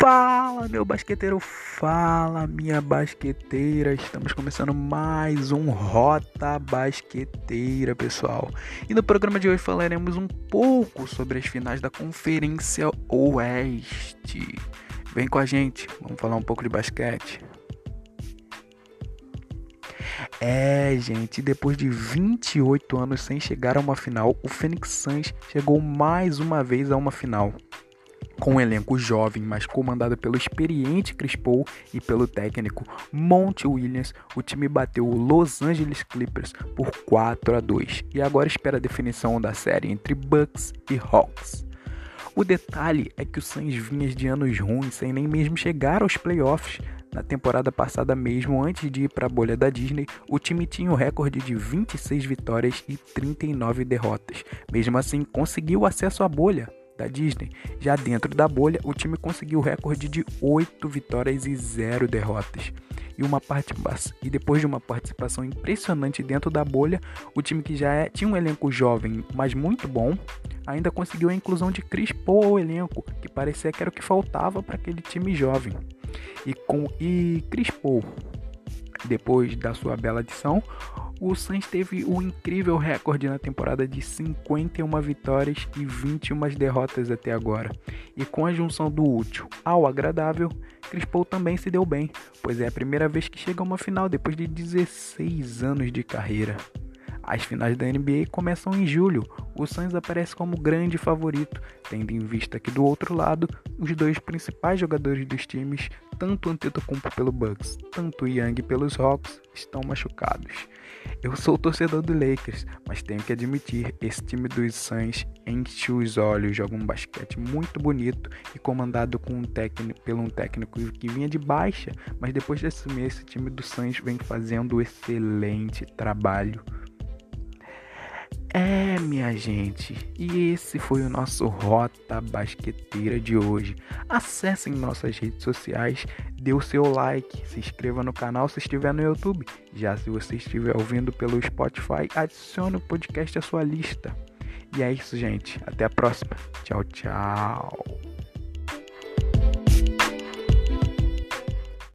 Fala, meu basqueteiro, fala, minha basqueteira. Estamos começando mais um Rota Basqueteira, pessoal. E no programa de hoje falaremos um pouco sobre as finais da Conferência Oeste. Vem com a gente, vamos falar um pouco de basquete. É, gente, depois de 28 anos sem chegar a uma final, o Phoenix Suns chegou mais uma vez a uma final. Com um elenco jovem, mas comandado pelo experiente Chris Paul e pelo técnico Monty Williams, o time bateu o Los Angeles Clippers por 4 a 2 e agora espera a definição da série entre Bucks e Hawks. O detalhe é que o Suns vinha de anos ruins sem nem mesmo chegar aos playoffs. Na temporada passada mesmo, antes de ir para a bolha da Disney, o time tinha o recorde de 26 vitórias e 39 derrotas. Mesmo assim, conseguiu acesso à bolha da Disney. Já dentro da bolha, o time conseguiu o recorde de 8 vitórias e 0 derrotas. E, uma participação, e depois de uma participação impressionante dentro da bolha, o time que já é, tinha um elenco jovem, mas muito bom, ainda conseguiu a inclusão de Chris Paul ao elenco, que parecia que era o que faltava para aquele time jovem. E com e Chris Paul, depois da sua bela adição, o Suns teve um incrível recorde na temporada de 51 vitórias e 21 derrotas até agora. E com a junção do útil ao agradável, Chris Paul também se deu bem, pois é a primeira vez que chega a uma final depois de 16 anos de carreira. As finais da NBA começam em julho. O Suns aparece como grande favorito, tendo em vista que do outro lado, os dois principais jogadores dos times, tanto Antetokounmpo pelo Bucks, tanto Young pelos Hawks, estão machucados. Eu sou torcedor do Lakers, mas tenho que admitir, esse time dos Suns enche os olhos, joga um basquete muito bonito e comandado com um técnico, pelo um técnico que vinha de baixa, mas depois de assumir esse time do Suns vem fazendo excelente trabalho. É, minha gente, e esse foi o nosso Rota Basqueteira de hoje. Acessem nossas redes sociais, dê o seu like, se inscreva no canal se estiver no YouTube. Já se você estiver ouvindo pelo Spotify, adicione o podcast à sua lista. E é isso, gente. Até a próxima. Tchau, tchau.